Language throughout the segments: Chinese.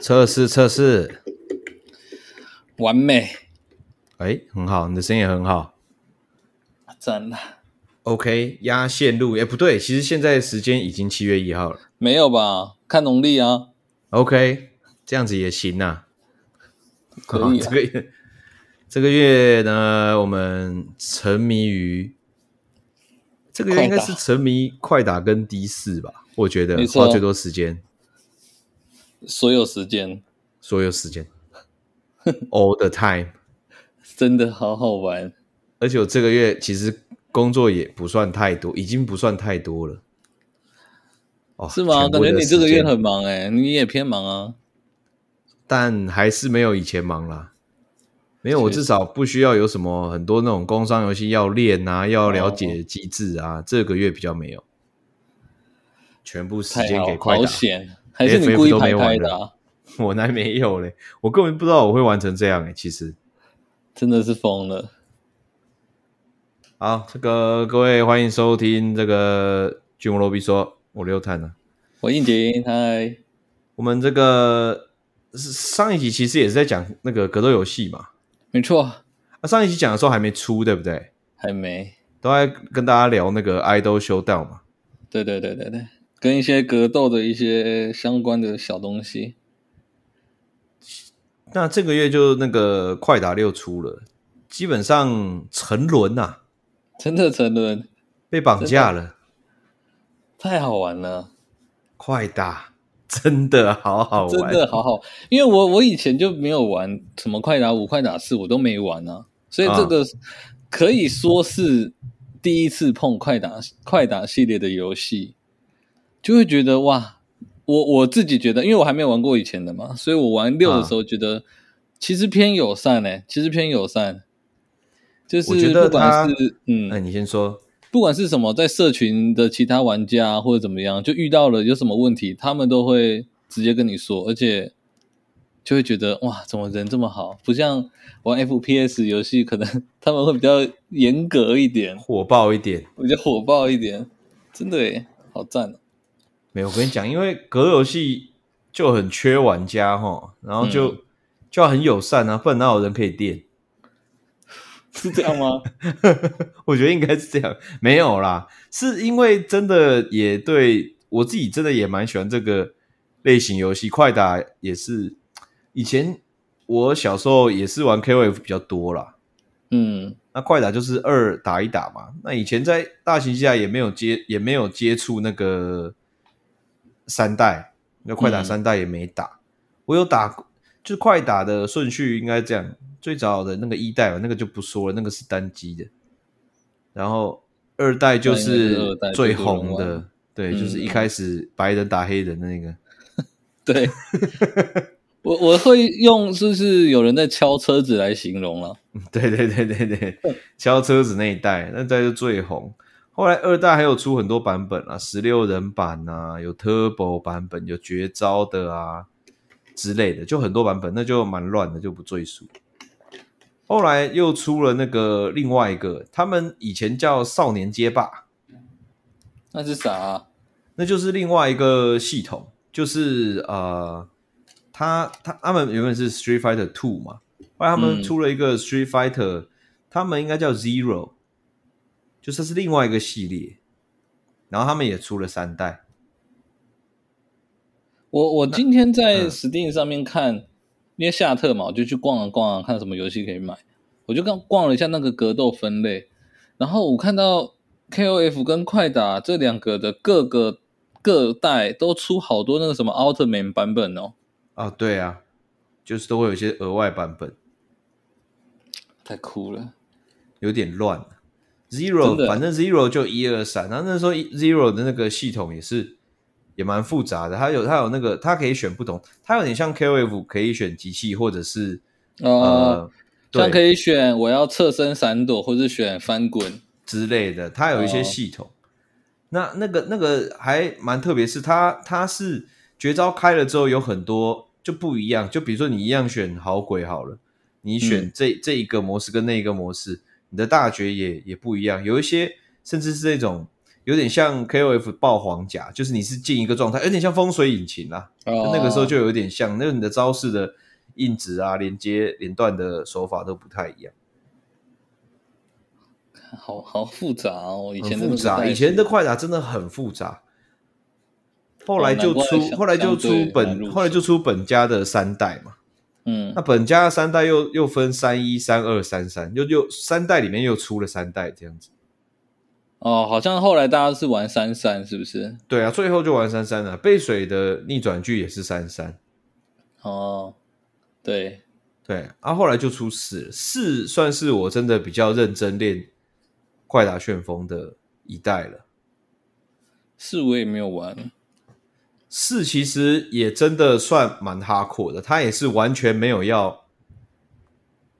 测试测试，完美。哎，很好，你的声音也很好，真的。OK，压线路，哎，不对，其实现在时间已经七月一号了。没有吧？看农历啊。OK，这样子也行啊。可以啊。这个月，这个月呢，我们沉迷于这个月应该是沉迷快打跟 D 四吧？我觉得花最多时间。所有时间，所有时间，all the time，真的好好玩。而且我这个月其实工作也不算太多，已经不算太多了。哦，是吗？感觉你这个月很忙哎，你也偏忙啊。但还是没有以前忙啦。没有，我至少不需要有什么很多那种工商游戏要练啊，要了解机制啊。这个月比较没有，全部时间给快打。还是你故意排开的啊？我还没有嘞，我根本不知道我会玩成这样诶，其实真的是疯了。好，这个各位欢迎收听这个巨魔罗比说，我六探呢，我应景，嗨。我们这个上一集其实也是在讲那个格斗游戏嘛，没错。啊，上一集讲的时候还没出，对不对？还没，都在跟大家聊那个 Idol Showdown 嘛。对对对对对。跟一些格斗的一些相关的小东西，那这个月就那个快打六出了，基本上沉沦呐，真的沉沦，被绑架了，太好玩了，快打真的好好玩，真的好好，因为我我以前就没有玩什么快打五、快打四，我都没玩啊，所以这个可以说是第一次碰快打快打系列的游戏。就会觉得哇，我我自己觉得，因为我还没有玩过以前的嘛，所以我玩六的时候觉得其实偏友善诶，其实偏友善，就是不管是嗯，那你先说，不管是什么，在社群的其他玩家或者怎么样，就遇到了有什么问题，他们都会直接跟你说，而且就会觉得哇，怎么人这么好，不像玩 FPS 游戏，可能他们会比较严格一点，火爆一点，比较火爆一点，真的诶，好赞哦。没有，我跟你讲，因为格斗游戏就很缺玩家哈，然后就、嗯、就要很友善啊，不然哪有人可以电？是这样吗？我觉得应该是这样。没有啦，是因为真的也对我自己真的也蛮喜欢这个类型游戏，快打也是。以前我小时候也是玩 KOF 比较多啦。嗯，那快打就是二打一打嘛。那以前在大型机下也没有接，也没有接触那个。三代，那快打三代也没打，嗯、我有打，就是快打的顺序应该这样，最早的那个一代嘛，那个就不说了，那个是单机的，然后二代就是最红的，对，就是一开始白人打黑人的那个，嗯、对，我我会用就是有人在敲车子来形容了，对对对对对，敲车子那一代，那代就最红。后来二代还有出很多版本啊，十六人版啊，有 Turbo 版本，有绝招的啊之类的，就很多版本，那就蛮乱的，就不赘述。后来又出了那个另外一个，他们以前叫少年街霸，那是啥啊？那就是另外一个系统，就是呃，他他他们原本是 Street Fighter Two 嘛，后来他们出了一个 Street Fighter，、嗯、他们应该叫 Zero。就是是另外一个系列，然后他们也出了三代。我我今天在 Steam 上面看，嗯、因为夏特嘛，我就去逛了逛，看什么游戏可以买。我就刚逛了一下那个格斗分类，然后我看到 KOF 跟快打这两个的各个各代都出好多那个什么 Ultimate 版本哦。啊，对啊，就是都会有一些额外版本，太酷了，有点乱。Zero，反正 Zero 就一二三，然后那时候 Zero 的那个系统也是也蛮复杂的，它有它有那个它可以选不同，它有点像 KOF 可以选机器或者是呃，呃像可以选我要侧身闪躲或者选翻滚。之类的，它有一些系统。哦、那那个那个还蛮特别，是它它是绝招开了之后有很多就不一样，就比如说你一样选好鬼好了，你选这、嗯、这一个模式跟那一个模式。你的大绝也也不一样，有一些甚至是那种有点像 KOF 爆黄甲，就是你是进一个状态，有点像风水引擎啊。哦、那个时候就有点像，那个你的招式的印子啊、连接、连段的手法都不太一样。好好复杂哦，以前复杂，以前的快打真的很复杂。后来就出，后来就出本，后来就出本家的三代嘛。嗯，那本家的三代又又分三一、三二、三三，又又三代里面又出了三代这样子。哦，好像后来大家是玩三三，是不是？对啊，最后就玩三三了。背水的逆转剧也是三三。哦，对对，啊，后来就出四，四算是我真的比较认真练快打旋风的一代了。四我也没有玩。四其实也真的算蛮哈阔的，他也是完全没有要，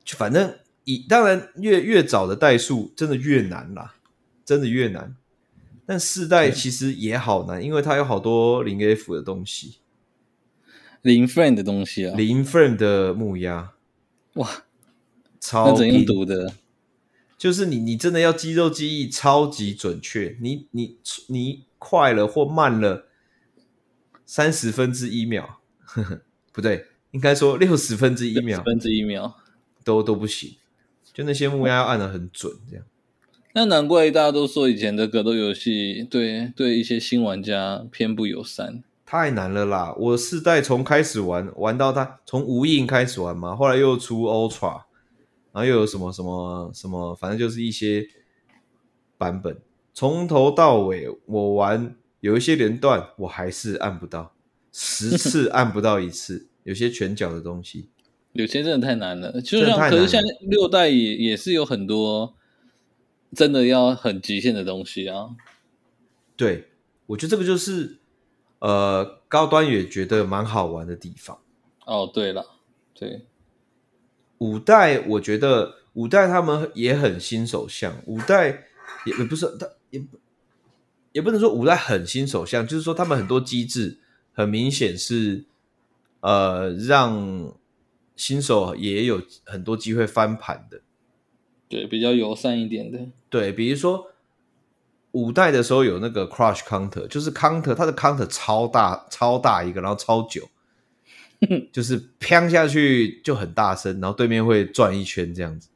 就反正以当然越越早的代数真的越难啦。真的越难，但四代其实也好难，因为它有好多零 F 的东西，零 frame 的东西啊，零 frame 的木鸭，哇，超怎样读的？就是你你真的要肌肉记忆超级准确，你你你快了或慢了三十分之一秒，呵呵，不对，应该说六十分之一秒，分之一秒都都不行，就那些木压要按的很准，这样。那难怪大家都说以前的格斗游戏对对一些新玩家偏不友善，太难了啦！我四代从开始玩玩到它从无印开始玩嘛，后来又出 Ultra，然后又有什么什么什么，反正就是一些版本，从头到尾我玩有一些连段我还是按不到，十 次按不到一次，有些拳脚的东西，有些真的太难了。就像可是像六代也也是有很多。真的要很极限的东西啊！对，我觉得这个就是呃，高端也觉得蛮好玩的地方。哦，对了，对，五代我觉得五代他们也很新手向，五代也不是他也不也不能说五代很新手相，就是说他们很多机制很明显是呃让新手也有很多机会翻盘的。对，比较友善一点的。对，比如说五代的时候有那个 crush counter，就是 counter，它的 counter 超大超大一个，然后超久，就是砰下去就很大声，然后对面会转一圈这样子。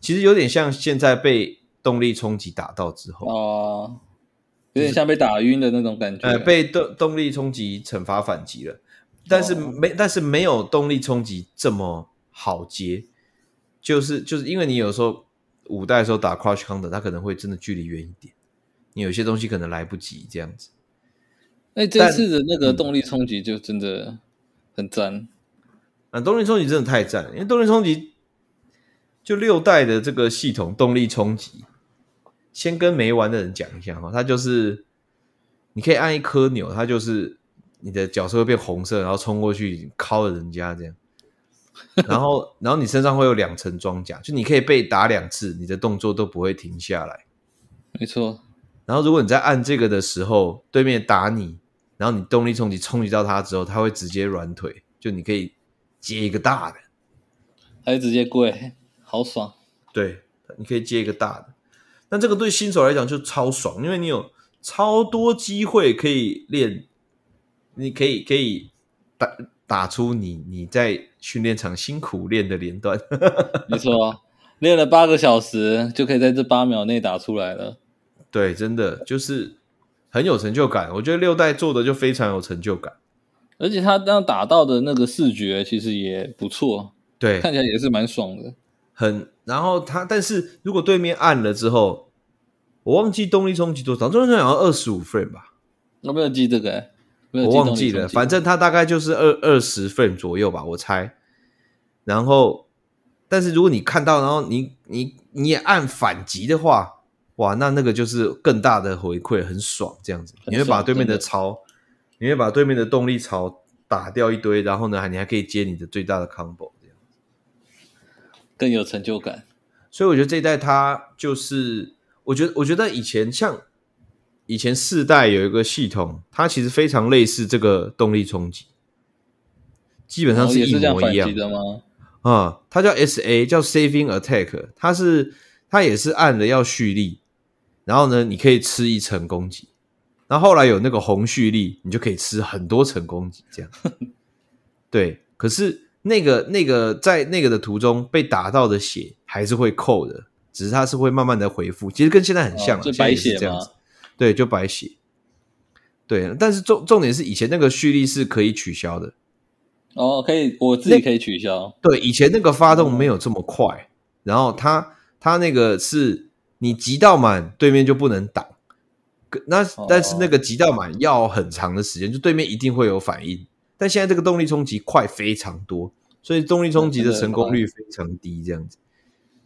其实有点像现在被动力冲击打到之后哦，有点像被打晕的那种感觉。呃，被动动力冲击惩罚反击了，但是没、哦、但是没有动力冲击这么好接，就是就是因为你有时候。五代的时候打 Crush Counter，它可能会真的距离远一点，你有些东西可能来不及这样子。哎，这次的那个动力冲击就真的很赞。啊，动力冲击真的太赞了，因为动力冲击就六代的这个系统动力冲击，先跟没玩的人讲一下哈，它就是你可以按一颗钮，它就是你的角色会变红色，然后冲过去敲了人家这样。然后，然后你身上会有两层装甲，就你可以被打两次，你的动作都不会停下来。没错。然后，如果你在按这个的时候，对面打你，然后你动力冲击冲击到他之后，他会直接软腿，就你可以接一个大的，还直接跪，好爽。对，你可以接一个大的。那这个对新手来讲就超爽，因为你有超多机会可以练，你可以可以打。打出你你在训练场辛苦练的连段，没错，练了八个小时就可以在这八秒内打出来了。对，真的就是很有成就感。我觉得六代做的就非常有成就感，而且他刚打到的那个视觉其实也不错，对，看起来也是蛮爽的。很，然后他，但是如果对面按了之后，我忘记动力冲击多少，动力冲击好像二十五 frame 吧，我没有记这个、欸。我忘记了，反正它大概就是二二十 frame 左右吧，我猜。然后，但是如果你看到，然后你你你也按反击的话，哇，那那个就是更大的回馈，很爽，这样子。你会把对面的槽，你会把对面的动力槽打掉一堆，然后呢，你还可以接你的最大的 combo，更有成就感。所以我觉得这一代它就是，我觉得我觉得以前像。以前四代有一个系统，它其实非常类似这个动力冲击，基本上是一模一样的吗？啊、嗯，它叫 SA，叫 Saving Attack，它是它也是按了要蓄力，然后呢，你可以吃一层攻击，然后后来有那个红蓄力，你就可以吃很多层攻击，这样。对，可是那个那个在那个的途中被打到的血还是会扣的，只是它是会慢慢的回复，其实跟现在很像，哦、就白血这样子。对，就白血。对，但是重重点是以前那个蓄力是可以取消的。哦，可以，我自己可以取消。对，以前那个发动没有这么快，哦、然后它它那个是你集到满，对面就不能挡。那但是那个集到满要很长的时间，就对面一定会有反应。但现在这个动力冲击快非常多，所以动力冲击的成功率非常低，这样子。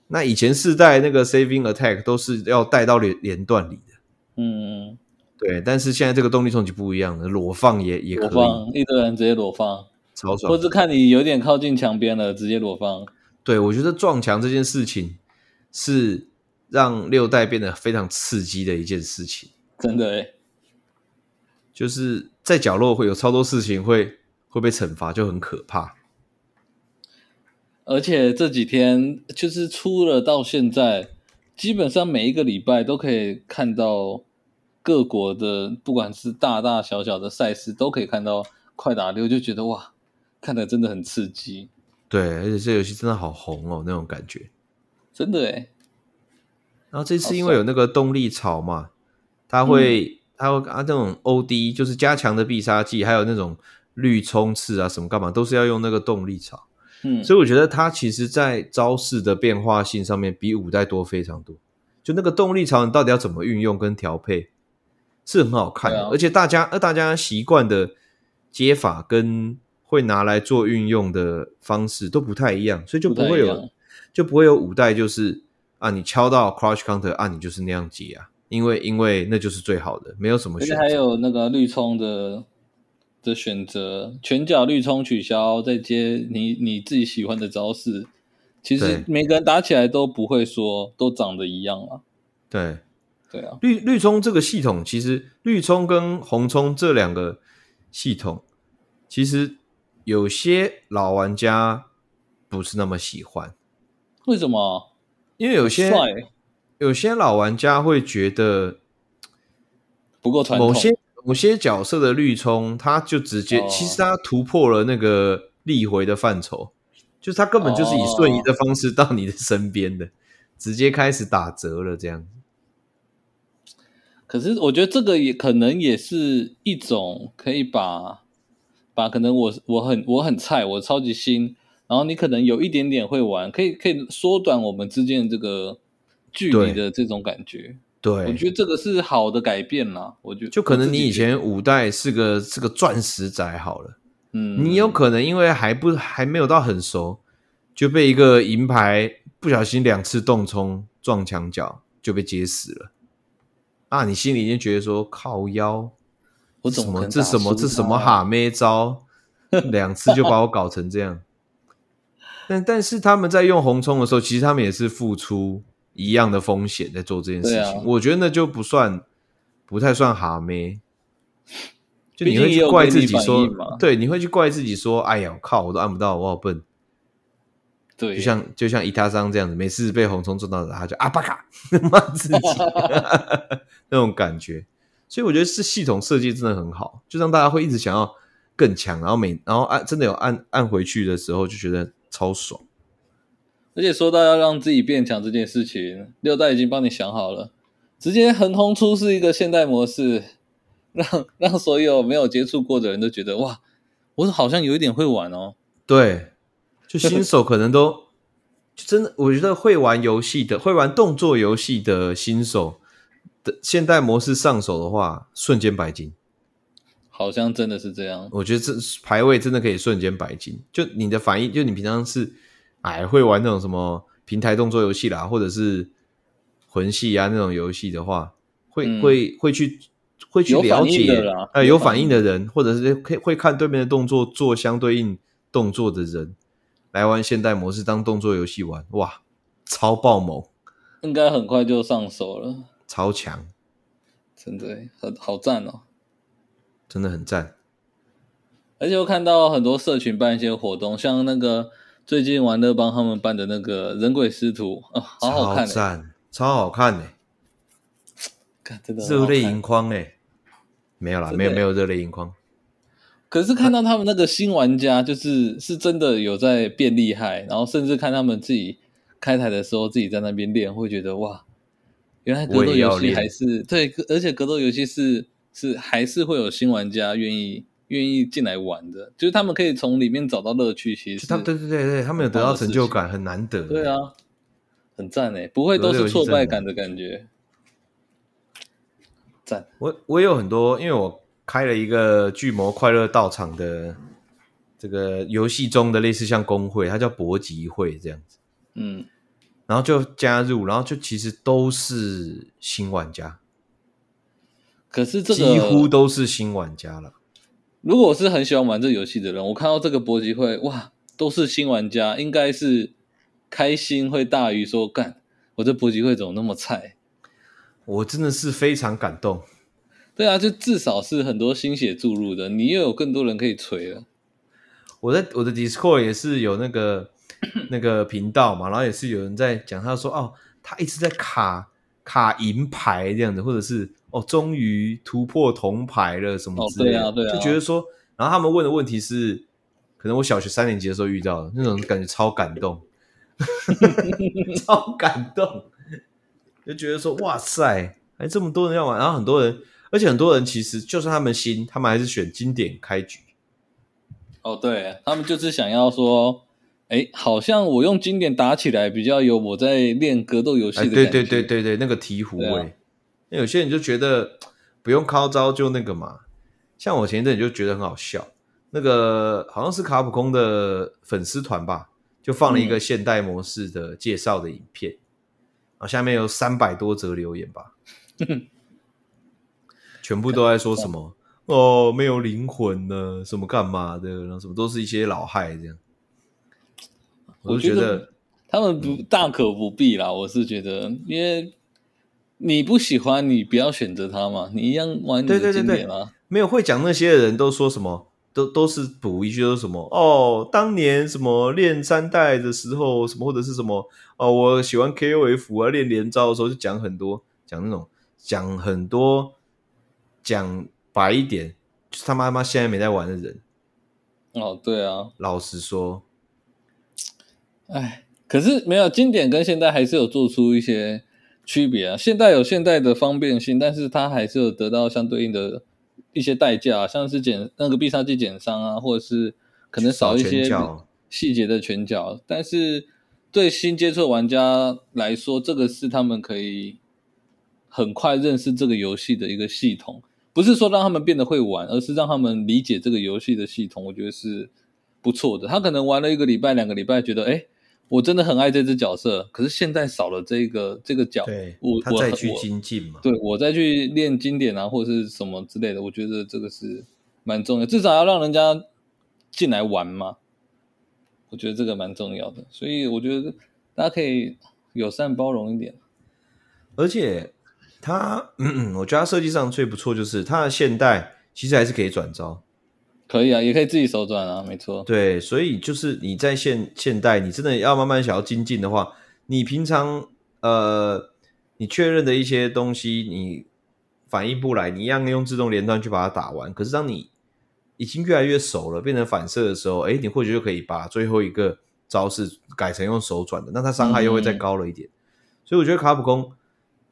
那以前四代那个 saving attack 都是要带到连连段里的，嗯，对。但是现在这个动力冲击不一样了，裸放也也可以，裸放一堆人直接裸放，超爽。或是看你有点靠近墙边了，直接裸放。对，我觉得撞墙这件事情是让六代变得非常刺激的一件事情，真的诶，就是在角落会有超多事情会。会被惩罚就很可怕，而且这几天就是出了到现在，基本上每一个礼拜都可以看到各国的，不管是大大小小的赛事，都可以看到快打六，就觉得哇，看的真的很刺激。对，而且这游戏真的好红哦，那种感觉，真的诶。然后这次因为有那个动力槽嘛，它会，它会啊，那种 OD 就是加强的必杀技，还有那种。绿冲刺啊，什么干嘛都是要用那个动力槽，嗯，所以我觉得它其实，在招式的变化性上面比五代多非常多。就那个动力槽，你到底要怎么运用跟调配，是很好看的。啊、而且大家，呃，大家习惯的接法跟会拿来做运用的方式都不太一样，所以就不会有，就不会有五代就是啊，你敲到 crouch counter 啊，你就是那样接啊，因为因为那就是最好的，没有什么选择。而且还有那个绿冲的。的选择，拳脚绿冲取消，再接你你自己喜欢的招式。其实每个人打起来都不会说都长得一样啊。对，对啊。绿绿冲这个系统，其实绿冲跟红冲这两个系统，其实有些老玩家不是那么喜欢。为什么？因为有些有些老玩家会觉得不够传统。某些角色的绿冲，他就直接，哦、其实他突破了那个力回的范畴，就是他根本就是以瞬移的方式到你的身边的，哦、直接开始打折了这样。可是我觉得这个也可能也是一种可以把把可能我我很我很菜，我超级新，然后你可能有一点点会玩，可以可以缩短我们之间的这个距离的这种感觉。对，我觉得这个是好的改变啦。我觉得就可能你以前五代是个是个钻石仔好了，嗯，你有可能因为还不还没有到很熟，就被一个银牌不小心两次动冲撞墙角就被接死了。啊，你心里已经觉得说靠腰，我怎么这什么这什么哈咩招，两次就把我搞成这样。但但是他们在用红冲的时候，其实他们也是付出。一样的风险在做这件事情，啊、我觉得那就不算，不太算哈咩。就你会去怪自己说，对，你会去怪自己说，哎呀，靠，我都按不到，我好笨。对，就像就像伊塔桑这样子，每次被红冲撞到的，他就啊巴卡 骂自己，那种感觉。所以我觉得是系统设计真的很好，就让大家会一直想要更强，然后每然后按真的有按按回去的时候，就觉得超爽。而且说到要让自己变强这件事情，六代已经帮你想好了，直接横空出世一个现代模式，让让所有没有接触过的人都觉得哇，我好像有一点会玩哦。对，就新手可能都就真的，我觉得会玩游戏的、会玩动作游戏的新手的现代模式上手的话，瞬间白金。好像真的是这样。我觉得这排位真的可以瞬间白金，就你的反应，就你平常是。哎，会玩那种什么平台动作游戏啦，或者是魂系啊那种游戏的话，会、嗯、会会去会去了解，哎，有反应的人，或者是可以会看对面的动作做相对应动作的人来玩现代模式当动作游戏玩，哇，超爆猛，应该很快就上手了，超强，真的很好赞哦，真的很赞，而且我看到很多社群办一些活动，像那个。最近玩乐帮他们办的那个人鬼师徒啊，好好看，欸，超赞，超好看呢，欸。真的热泪盈眶哎，没有啦，没有没有热泪盈眶。可是看到他们那个新玩家，就是是真的有在变厉害，然后甚至看他们自己开台的时候，自己在那边练，会觉得哇，原来格斗游戏还是对，而且格斗游戏是是还是会有新玩家愿意愿意进来玩的，就是他们可以从里面找到乐趣。其实他们对对对对，他们有得到成就感，很难得。对啊，很赞哎，不会都是挫败感的感觉。赞，我我也有很多，因为我。开了一个巨魔快乐道场的这个游戏中的类似像工会，它叫搏击会这样子，嗯，然后就加入，然后就其实都是新玩家，可是这个几乎都是新玩家了。如果我是很喜欢玩这个游戏的人，我看到这个搏击会，哇，都是新玩家，应该是开心会大于说干，我这搏击会怎么那么菜？我真的是非常感动。对啊，就至少是很多心血注入的，你又有更多人可以锤了。我在我的 Discord 也是有那个那个频道嘛，然后也是有人在讲，他说哦，他一直在卡卡银牌这样子，或者是哦，终于突破铜牌了什么之类的，哦，对啊，对啊，就觉得说，然后他们问的问题是，可能我小学三年级的时候遇到的那种感觉，超感动，超感动，就觉得说哇塞，还这么多人要玩，然后很多人。而且很多人其实就算他们新，他们还是选经典开局。哦，对，他们就是想要说，哎，好像我用经典打起来比较有我在练格斗游戏的感觉。对对对对对，那个醍醐味。啊、那有些人就觉得不用靠招就那个嘛。像我前一阵就觉得很好笑，那个好像是卡普空的粉丝团吧，就放了一个现代模式的介绍的影片，然后下面有三百多则留言吧。全部都在说什么哦，没有灵魂呢，什么干嘛的，然后什么都是一些老害这样。我觉得他们不大可不必啦。我是觉得，因为你不喜欢，你不要选择他嘛，你一样玩你的经典啊。没有会讲那些的人都说什么，都都是补一句说什么哦，当年什么练三代的时候，什么或者是什么哦，我喜欢 KOF 啊，练连招的时候就讲很多，讲那种讲很多。讲白一点，就是他妈妈现在没在玩的人。哦，对啊，老实说，哎，可是没有经典跟现代还是有做出一些区别啊。现代有现代的方便性，但是它还是有得到相对应的一些代价，像是减那个必杀技减伤啊，或者是可能少一些细节的拳脚。但是对新接触玩家来说，这个是他们可以很快认识这个游戏的一个系统。不是说让他们变得会玩，而是让他们理解这个游戏的系统。我觉得是不错的。他可能玩了一个礼拜、两个礼拜，觉得哎，我真的很爱这只角色。可是现在少了这个这个角，对我他再去精进嘛？对，我再去练经典啊，或者是什么之类的。我觉得这个是蛮重要，至少要让人家进来玩嘛。我觉得这个蛮重要的，所以我觉得大家可以友善包容一点，而且。他，嗯嗯，我觉得他设计上最不错，就是他的现代其实还是可以转招，可以啊，也可以自己手转啊，没错。对，所以就是你在现现代，你真的要慢慢想要精进的话，你平常呃，你确认的一些东西，你反应不来，你一样用自动连段去把它打完。可是当你已经越来越熟了，变成反射的时候，哎，你或许就可以把最后一个招式改成用手转的，那它伤害又会再高了一点。所以我觉得卡普空。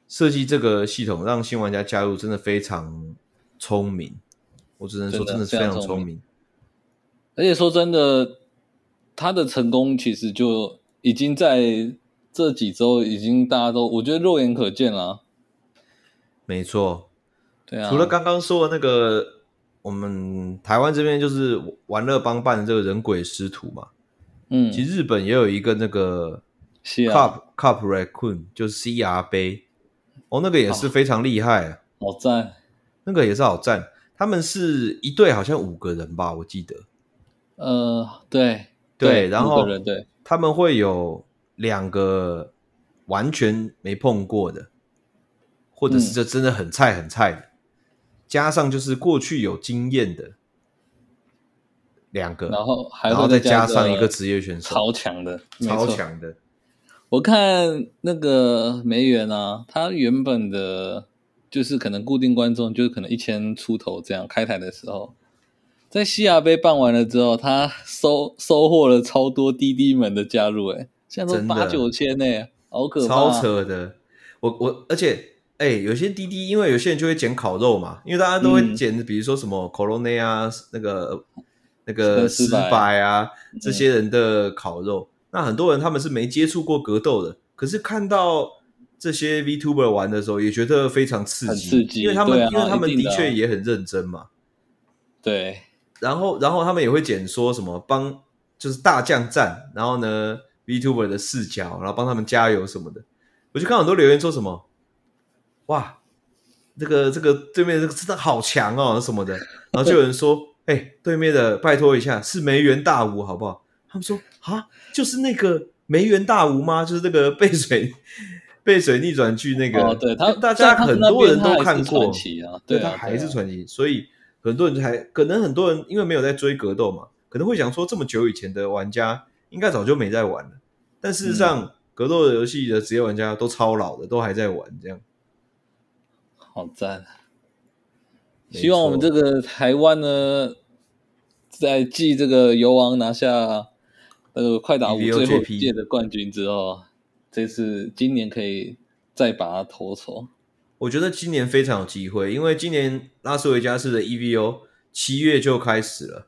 设计这个系统让新玩家加入真的非常聪明，我只能说真的是非常聪明。而且说真的，他的成功其实就已经在这几周已经大家都我觉得肉眼可见了。没错，对啊。除了刚刚说的那个，我们台湾这边就是玩乐帮办的这个人鬼师徒嘛，嗯，其实日本也有一个那个 Cup Cup Raccoon，就是 CR 杯。哦，那个也是非常厉害，啊，好赞，那个也是好赞。他们是一队，好像五个人吧，我记得。呃，对对，然后对，他们会有两个完全没碰过的，或者是这真的很菜很菜的，嗯，加上就是过去有经验的两个，然后还然后再加上一个职业选手，超强的，超强的。我看那个梅园啊，他原本的就是可能固定观众就是可能一千出头这样开台的时候，在西亚杯办完了之后，他收收获了超多滴滴们的加入，哎，现在都八九千呢，好可怕，超扯的。我我而且哎，有些滴滴，因为有些人就会捡烤肉嘛，因为大家都会捡，嗯、比如说什么 Corona 啊，那个那个失败啊，这些人的烤肉，嗯、那很多人他们是没接触过格斗的，可是看到。这些 VTuber 玩的时候也觉得非常刺激，刺激，因为他们、啊、因为他们的确也很认真嘛。对，然后然后他们也会剪说什么帮就是大将战，然后呢 VTuber 的视角，然后帮他们加油什么的。我就看很多留言说什么，哇，这个这个对面这个真的好强哦什么的，然后就有人说，哎、欸，对面的拜托一下是梅园大吴好不好？他们说啊，就是那个梅园大吴吗？就是那个背水。背水逆转剧那个，哦、对他，大家很多人都看过，啊、对他还是传奇，所以很多人还可能很多人因为没有在追格斗嘛，可能会想说这么久以前的玩家应该早就没在玩了，但事实上、嗯、格斗的游戏的职业玩家都超老的，都还在玩，这样好赞！希望我们这个台湾呢，在继这个游王拿下呃快打五最后一届的冠军之后。这次今年可以再把它脱手，我觉得今年非常有机会，因为今年拉斯维加斯的 EVO 七月就开始了，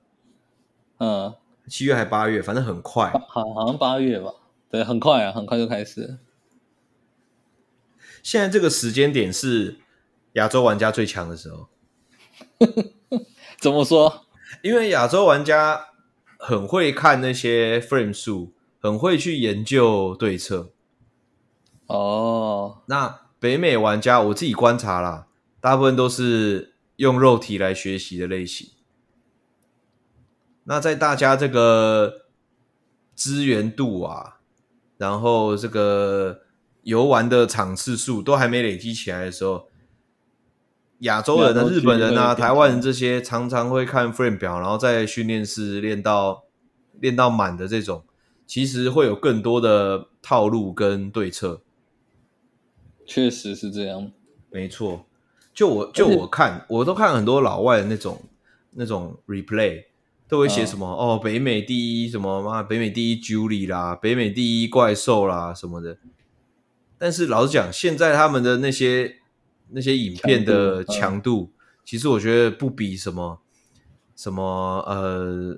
嗯，七月还八月，反正很快，好，好像八月吧，对，很快啊，很快就开始了。现在这个时间点是亚洲玩家最强的时候，怎么说？因为亚洲玩家很会看那些 frame 数，很会去研究对策。哦，那北美玩家我自己观察啦，大部分都是用肉体来学习的类型。那在大家这个资源度啊，然后这个游玩的场次数都还没累积起来的时候，亚洲人的日本人啊、台湾人这些常常会看 frame 表，然后在训练室练到练到满的这种，其实会有更多的套路跟对策。确实是这样，没错。就我就我看，我都看很多老外的那种那种 replay，都会写什么、嗯、哦，北美第一什么妈，北美第一 Julie 啦，北美第一怪兽啦什么的。但是老实讲，现在他们的那些那些影片的强度，嗯、其实我觉得不比什么什么呃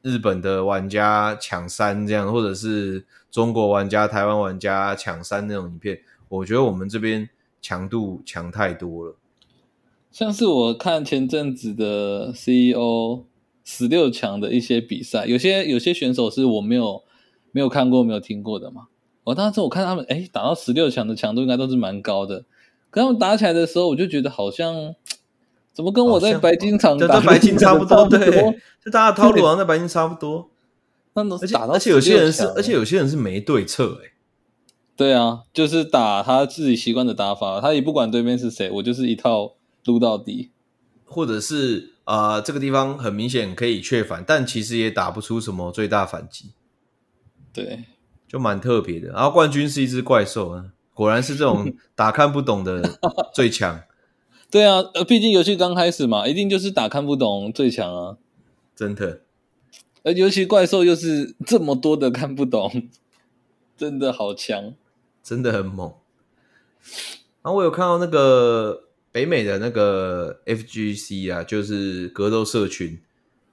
日本的玩家抢三这样，或者是中国玩家、台湾玩家抢三那种影片。我觉得我们这边强度强太多了，像是我看前阵子的 CEO 十六强的一些比赛，有些有些选手是我没有没有看过、没有听过的嘛。我当时我看他们，哎，打到十六强的强度应该都是蛮高的。跟他们打起来的时候，我就觉得好像怎么跟我在白金场打白金差不多，对，就大家套路好像在白金差不多。那而且而且有些人是，而且有些人是没对策，哎。对啊，就是打他自己习惯的打法，他也不管对面是谁，我就是一套撸到底，或者是啊、呃，这个地方很明显可以确反，但其实也打不出什么最大反击，对，就蛮特别的。然后冠军是一只怪兽啊，果然是这种 打看不懂的最强。对啊，呃，毕竟游戏刚开始嘛，一定就是打看不懂最强啊，真的。而尤其怪兽又是这么多的看不懂，真的好强。真的很猛，然后我有看到那个北美的那个 FGC 啊，就是格斗社群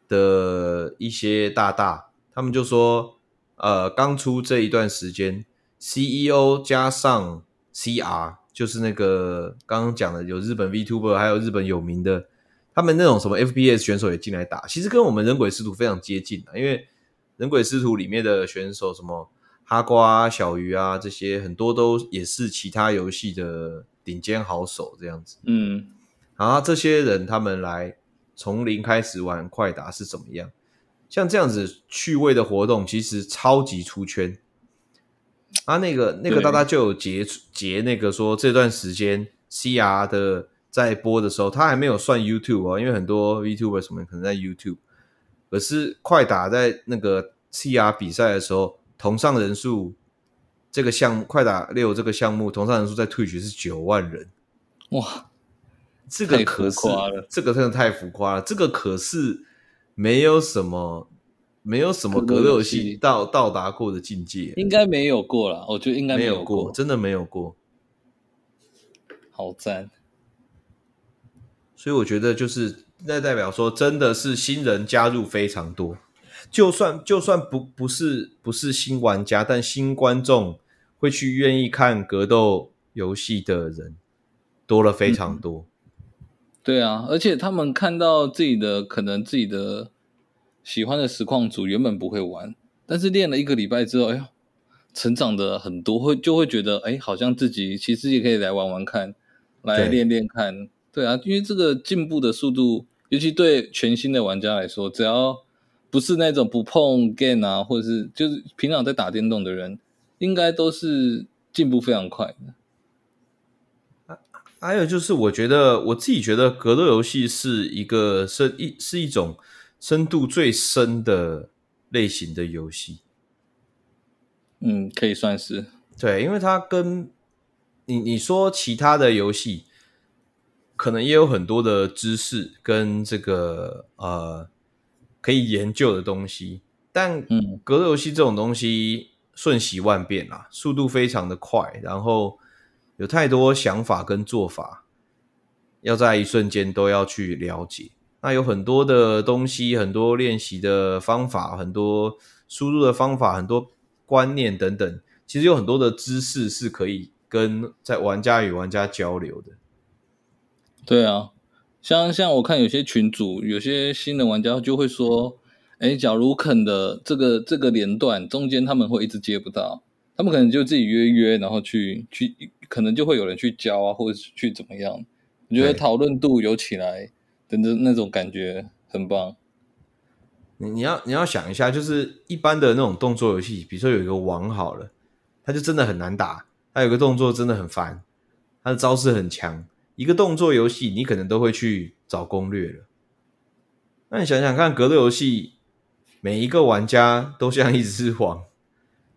的一些大大，他们就说，呃，刚出这一段时间，CEO 加上 CR，就是那个刚刚讲的有日本 VTuber，还有日本有名的，他们那种什么 FPS 选手也进来打，其实跟我们人鬼师徒非常接近啊，因为人鬼师徒里面的选手什么。哈瓜、小鱼啊，这些很多都也是其他游戏的顶尖好手，这样子。嗯，然后这些人他们来从零开始玩快打是怎么样？像这样子趣味的活动，其实超级出圈。啊，那个那个大大就有截截那个说，这段时间 CR 的在播的时候，他还没有算 YouTube 哦，因为很多 YouTuber 什么可能在 YouTube，可是快打在那个 CR 比赛的时候。同上人数，这个项目快打六这个项目同上人数在 Twitch 是九万人，哇，这个可是这个真的太浮夸了，这个可是没有什么没有什么格斗游戏。到到达过的境界，应该没有过了，我觉得应该没有过，真的没有过，好赞。所以我觉得就是那代表说，真的是新人加入非常多，就算就算不不是不是新玩家，但新观众会去愿意看格斗游戏的人多了非常多。嗯，对啊，而且他们看到自己的可能自己的喜欢的实况组原本不会玩，但是练了一个礼拜之后，哎呦，成长的很多，会就会觉得，哎，好像自己其实也可以来玩玩看，来练练看。对啊，因为这个进步的速度，尤其对全新的玩家来说，只要不是那种不碰 game 啊，或者是就是平常在打电动的人，应该都是进步非常快的。还有就是，我觉得我自己觉得格斗游戏是一个深一是一种深度最深的类型的游戏。嗯，可以算是对，因为它跟你你说其他的游戏。可能也有很多的知识跟这个呃可以研究的东西，但嗯，格斗游戏这种东西瞬息万变啦，速度非常的快，然后有太多想法跟做法，要在一瞬间都要去了解。那有很多的东西，很多练习的方法，很多输入的方法，很多观念等等，其实有很多的知识是可以跟在玩家与玩家交流的。对啊，像像我看有些群主，有些新的玩家就会说，哎，假如肯的这个这个连段中间他们会一直接不到，他们可能就自己约约，然后去去，可能就会有人去教啊，或者是去怎么样？我觉得讨论度有起来的那那种感觉很棒。你你要你要想一下，就是一般的那种动作游戏，比如说有一个王好了，他就真的很难打，他有个动作真的很烦，他的招式很强。一个动作游戏，你可能都会去找攻略了。那你想想看，格斗游戏每一个玩家都像一只 王，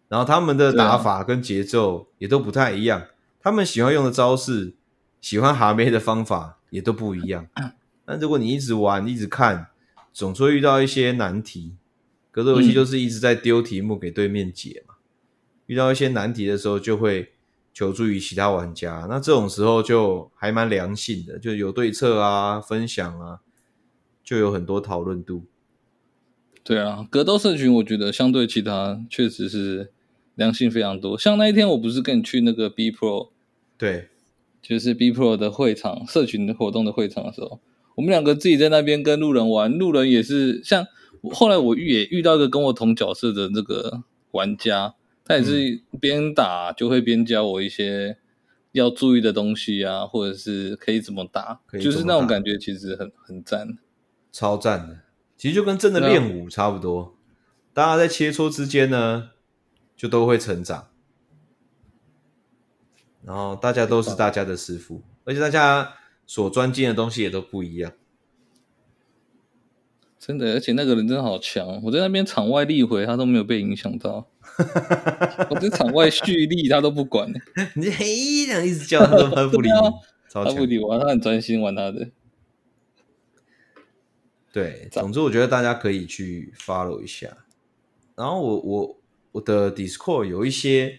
然后他们的打法跟节奏也都不太一样，他们喜欢用的招式、喜欢哈妹的方法也都不一样。那如果你一直玩、一直看，总是会遇到一些难题。格斗游戏就是一直在丢题目给对面解嘛，遇到一些难题的时候就会。求助于其他玩家，那这种时候就还蛮良性的，就有对策啊，分享啊，就有很多讨论度。对啊，格斗社群我觉得相对其他确实是良性非常多。像那一天我不是跟你去那个 B Pro，对，就是 B Pro 的会场，社群的活动的会场的时候，我们两个自己在那边跟路人玩，路人也是像后来我遇也遇到一个跟我同角色的那个玩家。他也是边打就会边教我一些要注意的东西啊，或者是可以怎么打，就是那种感觉，其实很很赞，超赞的。其实就跟真的练武差不多，大家在切磋之间呢，就都会成长，然后大家都是大家的师傅，而且大家所专精的东西也都不一样。真的，而且那个人真的好强，我在那边场外力回他都没有被影响到。我在场外蓄力，他都不管。你嘿，这样一直叫他都他不理你，他不理我，他很专心玩他的。对，总之我觉得大家可以去 follow 一下。然后我我我的 Discord 有一些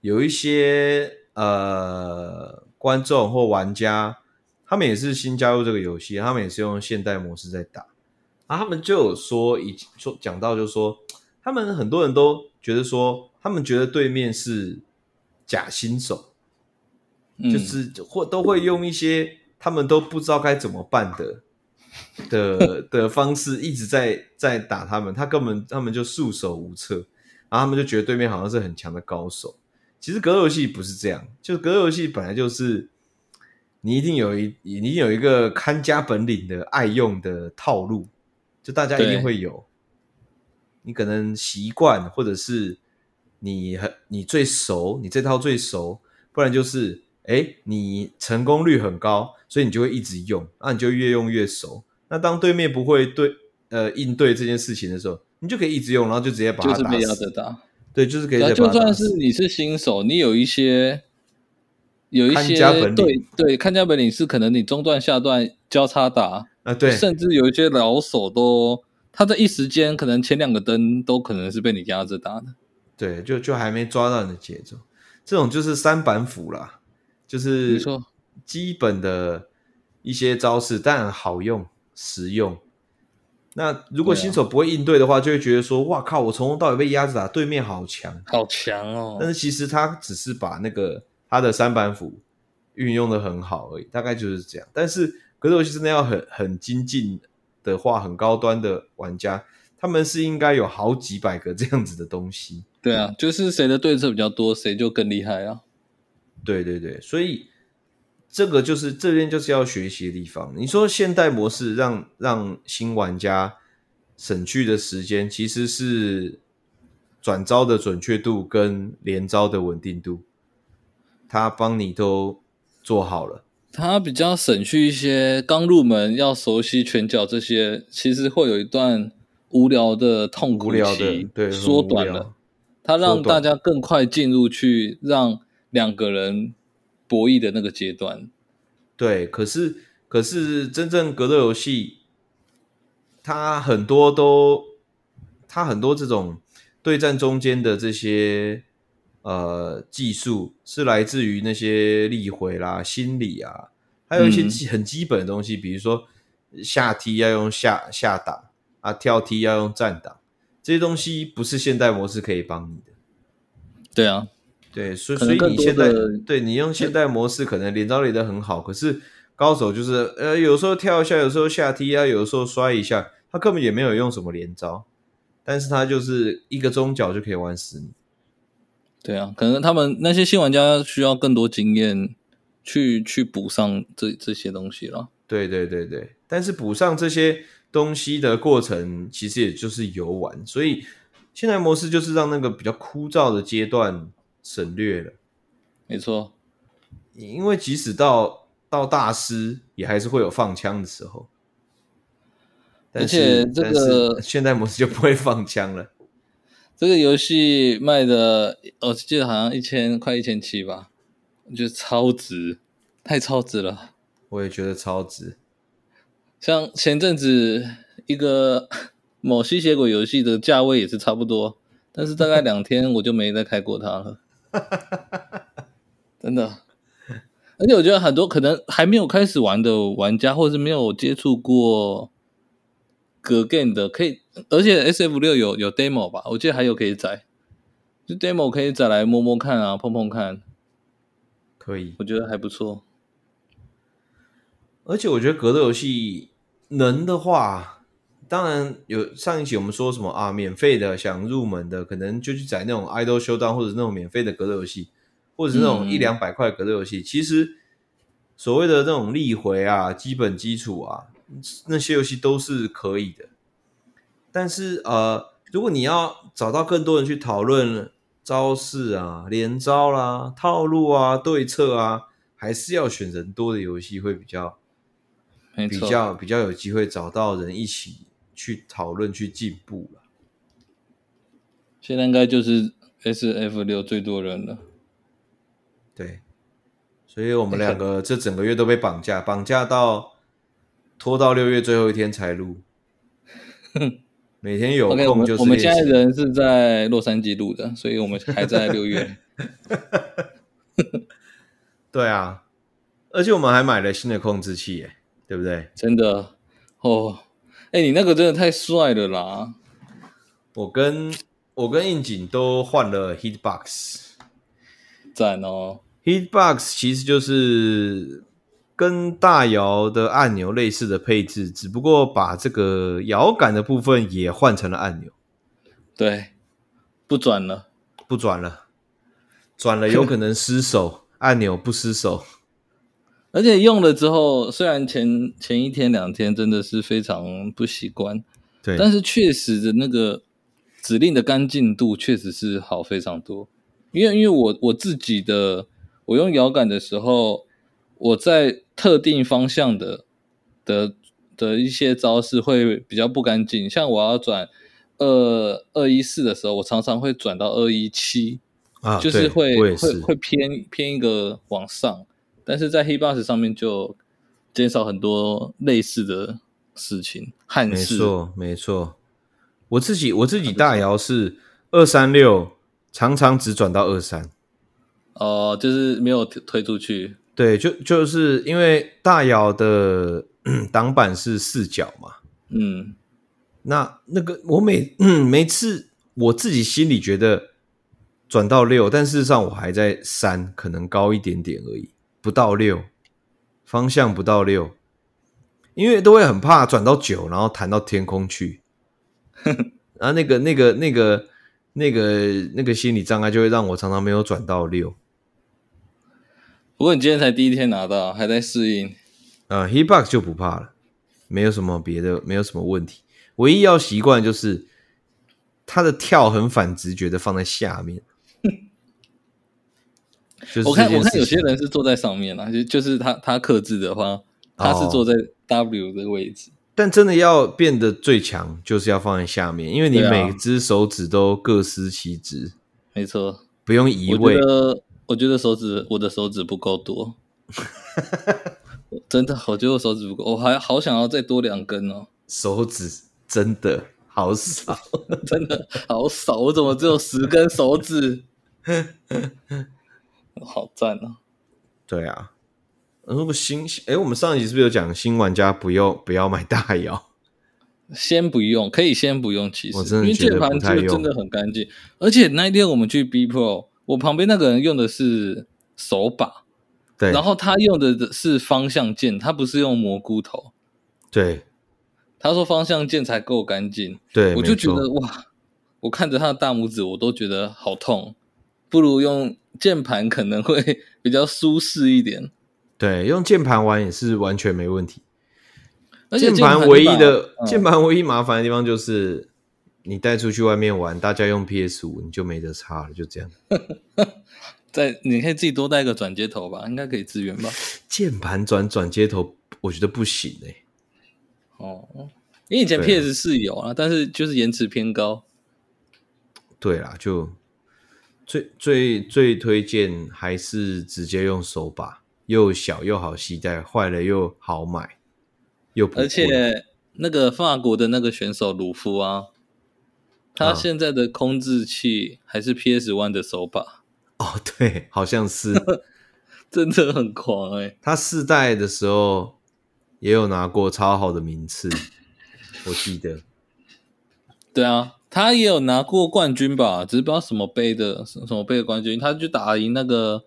有一些呃观众或玩家，他们也是新加入这个游戏，他们也是用现代模式在打。啊，他们就有说，已经说讲到，就是说他们很多人都。觉得说，他们觉得对面是假新手，嗯、就是或都会用一些他们都不知道该怎么办的 的的方式，一直在在打他们，他根本他们就束手无策，然后他们就觉得对面好像是很强的高手。其实格斗游戏不是这样，就是格斗游戏本来就是你一定有一你有一个看家本领的爱用的套路，就大家一定会有。你可能习惯，或者是你很你最熟，你这套最熟，不然就是哎，你成功率很高，所以你就会一直用，那你就越用越熟。那当对面不会对呃应对这件事情的时候，你就可以一直用，然后就直接把它打死。对，就是可以。就算是你是新手，你有一些有一些对对看家本领是可能你中段下段交叉打啊，对，甚至有一些老手都他在一时间可能前两个灯都可能是被你压着打的，对，就就还没抓到你的节奏，这种就是三板斧啦，就是基本的一些招式，但好用实用。那如果新手不会应对的话，就会觉得说，哇靠，我从头到尾被压着打，对面好强，好强哦。但是其实他只是把那个。他的三板斧运用的很好而已，大概就是这样。但是格斗游戏真的要很很精进的话，很高端的玩家，他们是应该有好几百个这样子的东西。对啊，就是谁的对策比较多，谁就更厉害啊。对对对，所以这个就是这边就是要学习的地方。你说现代模式让让新玩家省去的时间，其实是转招的准确度跟连招的稳定度。他帮你都做好了，他比较省去一些刚入门要熟悉拳脚这些，其实会有一段无聊的痛苦期，对，缩短了。它让大家更快进入去让两个人博弈的那个阶段。对，可是可是真正格斗游戏，它很多都，它很多这种对战中间的这些。呃，技术是来自于那些力回啦、心理啊，还有一些基很基本的东西，嗯、比如说下踢要用下下挡啊，跳踢要用站挡，这些东西不是现代模式可以帮你的。对啊，对，所以所以你现在对你用现代模式可能连招连的很好，可是高手就是呃有时候跳一下，有时候下踢啊，有时候摔一下，他根本也没有用什么连招，但是他就是一个中脚就可以玩死你。对啊，可能他们那些新玩家需要更多经验去去补上这这些东西了。对对对对，但是补上这些东西的过程其实也就是游玩，所以现在模式就是让那个比较枯燥的阶段省略了。没错，因为即使到到大师，也还是会有放枪的时候。而且这个现代模式就不会放枪了。这个游戏卖的，我记得好像一千快一千七吧，我觉得超值，太超值了。我也觉得超值。像前阵子一个 某吸血鬼游戏的价位也是差不多，但是大概两天我就没再开过它了。真的，而且我觉得很多可能还没有开始玩的玩家，或者是没有接触过。格 game 的可以，而且 S F 六有有 demo 吧？我记得还有可以载，就 demo 可以载来摸摸看啊，碰碰看，可以，我觉得还不错。而且我觉得格斗游戏能的话，当然有上一期我们说什么啊，免费的想入门的，可能就去载那种 Idol Showdown 或者那种免费的格斗游戏，或者是那种一两百块格斗游戏。嗯、其实所谓的那种立回啊，基本基础啊。那些游戏都是可以的，但是呃，如果你要找到更多人去讨论招式啊、连招啦、套路啊、对策啊，还是要选人多的游戏会比较，比较比较有机会找到人一起去讨论、去进步了。现在应该就是 SF 六最多人了，对，所以我们两个这整个月都被绑架，绑架到。拖到六月最后一天才录，每天有空就是。Okay, 我们现在人是在洛杉矶录的，所以我们还在六月。对啊，而且我们还买了新的控制器，耶，对不对？真的哦，哎、欸，你那个真的太帅了啦！我跟我跟应景都换了 Heatbox，赞哦 Heatbox 其实就是。跟大摇的按钮类似的配置，只不过把这个摇杆的部分也换成了按钮。对，不转了，不转了，转了有可能失手，按钮不失手。而且用了之后，虽然前前一天两天真的是非常不习惯，对，但是确实的那个指令的干净度确实是好非常多。因为因为我我自己的我用摇杆的时候。我在特定方向的的的一些招式会比较不干净，像我要转二二一四的时候，我常常会转到二一七，啊，就是会会会偏偏一个往上，但是在黑 bus 上面就减少很多类似的事情。汉式没错没错，我自己我自己大摇是二三六，常常只转到二三。哦，就是没有推出去。对，就就是因为大姚的挡板是四角嘛。嗯，那那个我每每次我自己心里觉得转到六，但事实上我还在三，可能高一点点而已，不到六，方向不到六，因为都会很怕转到九，然后弹到天空去，然后那个那个那个那个那个心理障碍就会让我常常没有转到六。不过你今天才第一天拿到，还在适应。呃，Hitbox 就不怕了，没有什么别的，没有什么问题。唯一要习惯就是它的跳很反直觉的放在下面。就是我看我看有些人是坐在上面啦，就就是他他克制的话，他是坐在 W 的位置。哦，但真的要变得最强，就是要放在下面，因为你每只手指都各司其职。啊，没错，不用移位。我觉得手指，我的手指不够多，真的，我觉得我手指不够，我还好想要再多两根哦。手指真的好少，真的 好少，我怎么只有十根手指？好赞哦！对啊，如果新哎，我们上一集是不是有讲新玩家不要不要买大摇？先不用，可以先不用，其实因为键盘就真的很干净，而且那一天我们去 B Pro。我旁边那个人用的是手把，对，然后他用的是方向键，他不是用蘑菇头，对，他说方向键才够干净，对，我就觉得哇，我看着他的大拇指，我都觉得好痛，不如用键盘可能会 比较舒适一点，对，用键盘玩也是完全没问题，而且键盘唯一的键盘唯一麻烦的地方就是。你带出去外面玩，大家用 PS 五，你就没得差了，就这样。在你可以自己多带个转接头吧，应该可以支援吧？键盘转转接头，我觉得不行哎、欸。哦，因为以前 PS 四有啊，但是就是延迟偏高。对啦，就最最最推荐还是直接用手把，又小又好携带，坏了又好买，又不。而且那个法国的那个选手鲁夫啊。他现在的控制器还是 PS One 的手把哦，对，好像是，真的很狂哎、欸！他四代的时候也有拿过超好的名次，我记得。对啊，他也有拿过冠军吧？只是不知道什么杯的，什么杯的冠军。他就打赢那个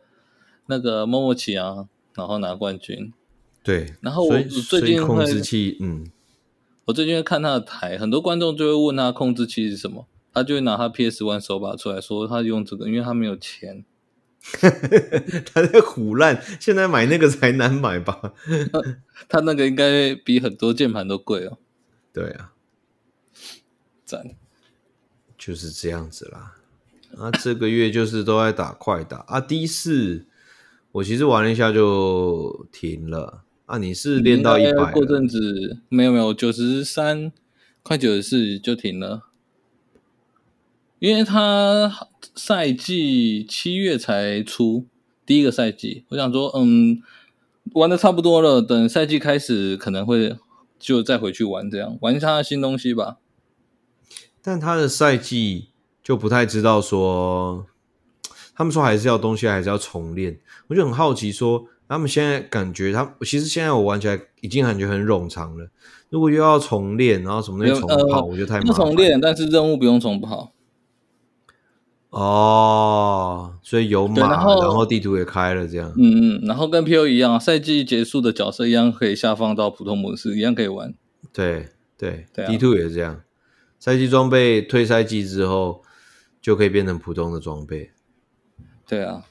那个莫莫奇啊，然后拿冠军。对，然后我最近控制器，嗯。我最近会看他的台，很多观众就会问他控制器是什么，他就会拿他 PS One 手把出来说他用这个，因为他没有钱。他在唬烂，现在买那个才难买吧？他那个应该比很多键盘都贵哦。对啊，赞，就是这样子啦。啊，这个月就是都在打快打啊，D 四我其实玩了一下就停了。啊！你是练到一百？过阵子没有没有，九十三快九十四就停了，因为他赛季七月才出第一个赛季，我想说，嗯，玩的差不多了，等赛季开始可能会就再回去玩，这样玩一下新东西吧。但他的赛季就不太知道说，他们说还是要东西，还是要重练，我就很好奇说。他们现在感觉他，他其实现在我玩起来已经感觉很冗长了。如果又要重练，然后什么东西重跑，呃、我觉得太麻烦。重练，但是任务不用重跑。哦，所以有马，然后，然后地图也开了，这样。嗯嗯，然后跟 PO 一样，赛季结束的角色一样可以下放到普通模式，一样可以玩。对对对，D two 也是这样。赛季装备退赛季之后就可以变成普通的装备。对啊。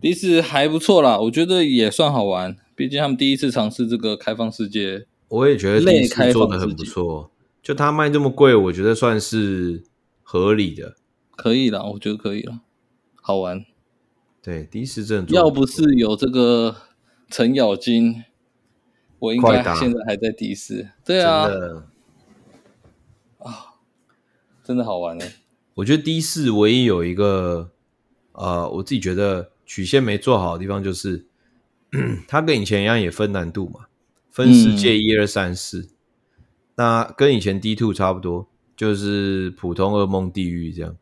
第一次还不错啦，我觉得也算好玩。毕竟他们第一次尝试这个开放世界，我也觉得第一次做的很不错。就他卖这么贵，我觉得算是合理的。可以啦，我觉得可以了，好玩。对，第一次真的要不是有这个程咬金，我应该现在还在第四。对啊，真的，啊，真的好玩哎！我觉得 D 四唯一有一个呃，我自己觉得曲线没做好的地方就是，它跟以前一样也分难度嘛，分世界一二三四，那跟以前 D two 差不多，就是普通、噩梦、地狱这样。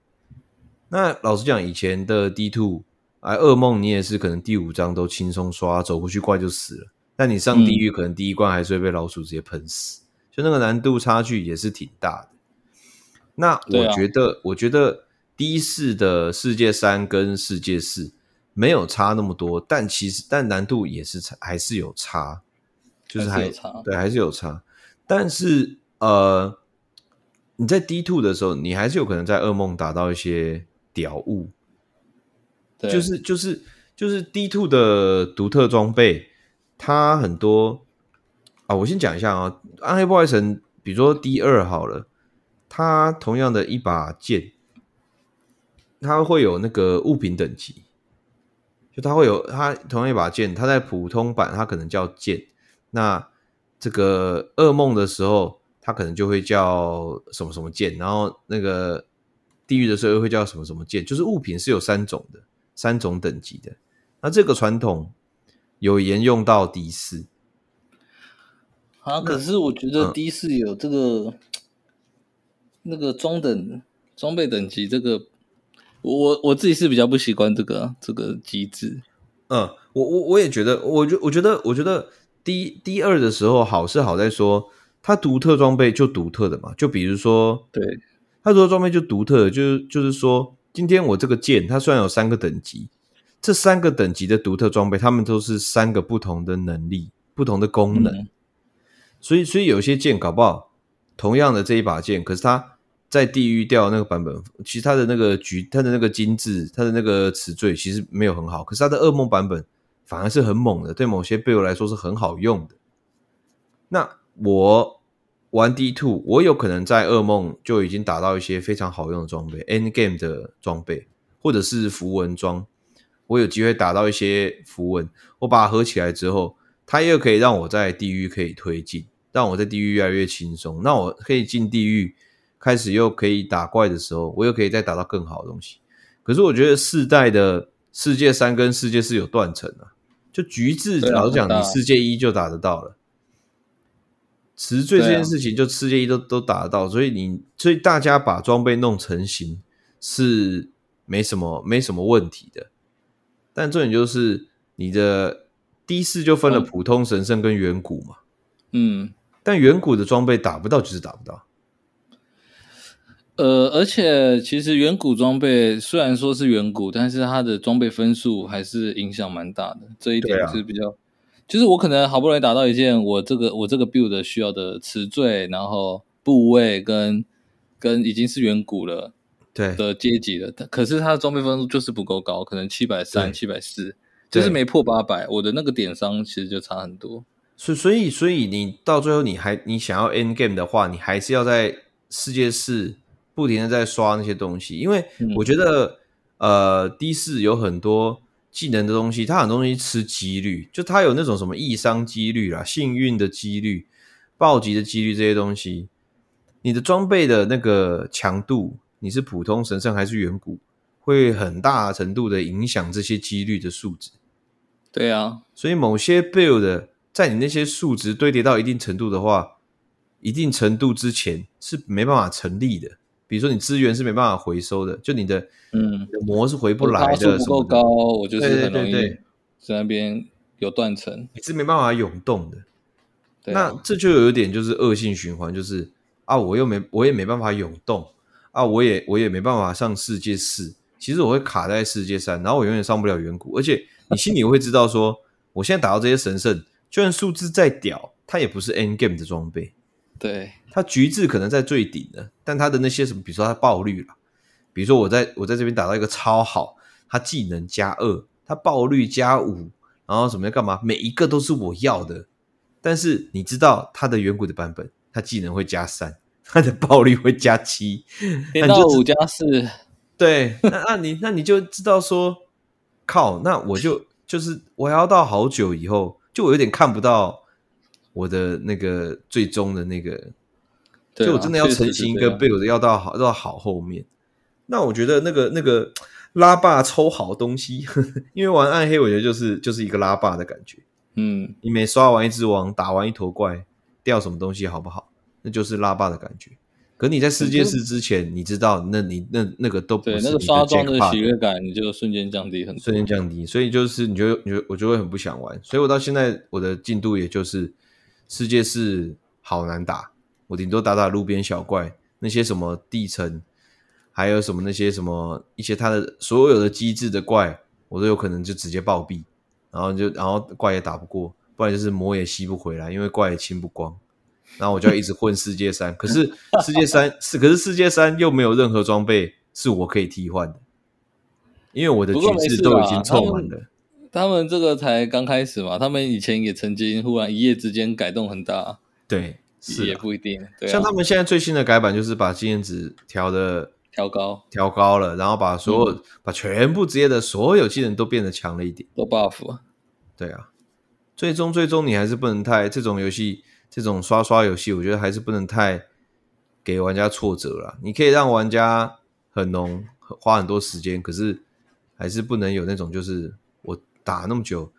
那老实讲，以前的 D two，哎，噩梦你也是可能第五章都轻松刷，走过去怪就死了。但你上地狱，可能第一关还是会被老鼠直接喷死，嗯、就那个难度差距也是挺大的。那我觉得，啊、我觉得 D 四的世界三跟世界四没有差那么多，但其实但难度也是差，还是有差，就是还，还有差，对，还是有差。但是呃，你在 D two 的时候，你还是有可能在噩梦打到一些屌物，对就是就是就是 D two 的独特装备，它很多啊。我先讲一下啊，暗黑破坏神，比如说 D 二好了。它同样的一把剑，它会有那个物品等级，就它会有它同样一把剑，它在普通版它可能叫剑，那这个噩梦的时候，它可能就会叫什么什么剑，然后那个地狱的时候又会叫什么什么剑，就是物品是有三种的，三种等级的。那这个传统有沿用到 D 四，啊，可是我觉得 D 四有这个。嗯那个中等装备等级，这个我我自己是比较不习惯这个这个机制。嗯，我我我也觉得，我觉我觉得我觉得第第二的时候好是好在说，它独特装备就独特的嘛，就比如说，对，它独特装备就独特的，就是就是说，今天我这个剑它虽然有三个等级，这三个等级的独特装备，它们都是三个不同的能力、不同的功能，嗯、所以所以有些剑搞不好同样的这一把剑，可是它。在地狱掉那个版本，其实它的那个局，它的那个精致，它的那个词缀其实没有很好。可是它的噩梦版本反而是很猛的，对某些 build 来说是很好用的。那我玩 D Two，我有可能在噩梦就已经打到一些非常好用的装备，end game 的装备，或者是符文装，我有机会打到一些符文，我把它合起来之后，它又可以让我在地狱可以推进，让我在地狱越来越轻松。那我可以进地狱。开始又可以打怪的时候，我又可以再打到更好的东西。可是我觉得世代的世界三跟世界四有断层啊，就橘子老实讲，你世界一就打得到了，词缀这件事情就世界一都都打得到，所以你所以大家把装备弄成型是没什么没什么问题的。但重点就是你的 D 四就分了普通、神圣跟远古嘛，嗯，但远古的装备打不到就是打不到。呃，而且其实远古装备虽然说是远古，但是它的装备分数还是影响蛮大的。这一点是比较，啊、就是我可能好不容易打到一件我这个我这个 build 需要的词缀，然后部位跟跟已经是远古了对的阶级了，对可是它的装备分数就是不够高，可能七百三、七百四，就是没破八百。我的那个点伤其实就差很多。所所以所以你到最后你还你想要 end game 的话，你还是要在世界四。不停的在刷那些东西，因为我觉得，嗯、呃，D 四有很多技能的东西，它很多东西吃几率，就它有那种什么易伤几率啦、幸运的几率、暴击的几率这些东西，你的装备的那个强度，你是普通、神圣还是远古，会很大程度的影响这些几率的数值。对啊，所以某些 build 在你那些数值堆叠到一定程度的话，一定程度之前是没办法成立的。比如说你资源是没办法回收的，就你的嗯。膜是回不来的，不够高，我就是很容易在那边有断层，你是没办法涌动的。那这就有点就是恶性循环，就是啊，我又没我也没办法涌动啊，我也我也没办法上世界四，其实我会卡在世界三，然后我永远上不了远古，而且你心里会知道说，我现在打到这些神圣，就算数字再屌，它也不是 end game 的装备。对，它橘子可能在最顶的，但它的那些什么，比如说它爆率了，比如说我在我在这边打到一个超好，它技能加二，它爆率加五，然后什么要干嘛，每一个都是我要的。但是你知道它的远古的版本，它技能会加三，它的爆率会加七，变到五加四。对，那那你那你就知道说，靠，那我就就是我要到好久以后，就我有点看不到。我的那个最终的那个，就我真的要成型一个 build，要到好到好后面。那我觉得那个那个拉霸抽好东西，呵 呵因为玩暗黑，我觉得就是就是一个拉霸的感觉。嗯，你每刷完一只王，打完一头怪，掉什么东西好不好？那就是拉霸的感觉。可你在世界四之前，你知道，那你那那个都不是对那个刷装的喜悦感，你就瞬间降低很多，瞬间降低。所以就是你就你就我就会很不想玩。所以我到现在我的进度也就是世界四好难打，我顶多打打路边小怪，那些什么地层，还有什么那些什么一些它的所有的机制的怪，我都有可能就直接暴毙，然后就然后怪也打不过，不然就是魔也吸不回来，因为怪也清不光。然后我就要一直混世界三，可是世界三 是，可是世界三又没有任何装备是我可以替换的，因为我的局势都已经凑满了他。们这个才刚开始嘛，他们以前也曾经忽然一夜之间改动很大，对，是也不一定。对啊，像他们现在最新的改版就是把经验值调的调高，调高了，然后把所有、嗯、把全部职业的所有技能都变得强了一点，都 buff 啊。对啊，最终最终你还是不能太这种游戏。这种刷刷游戏，我觉得还是不能太给玩家挫折了。你可以让玩家很浓，花很多时间，可是还是不能有那种就是我打那么久